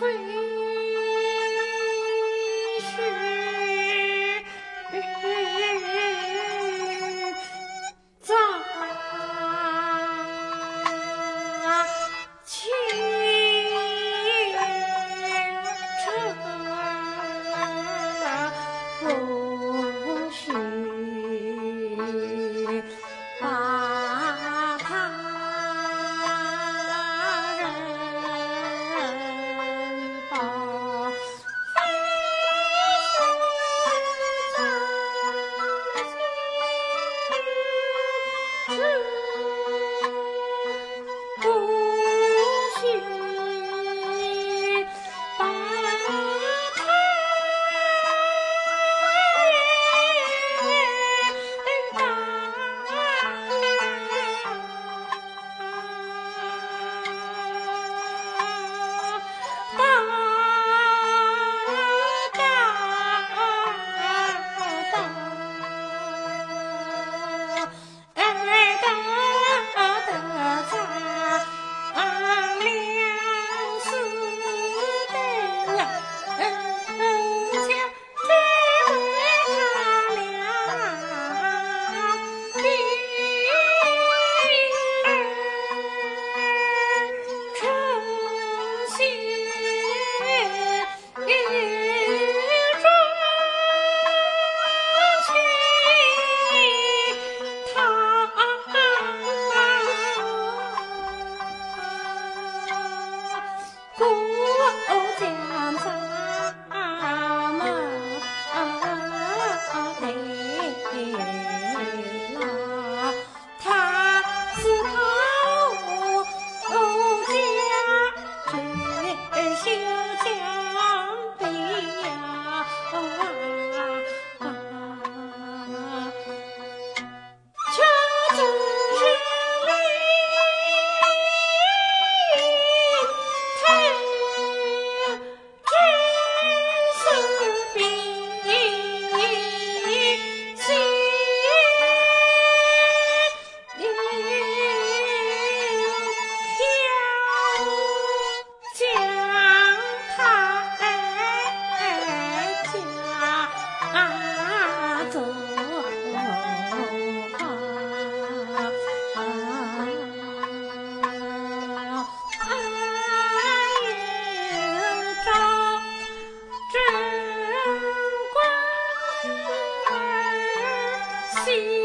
飞。雪古往江山。see.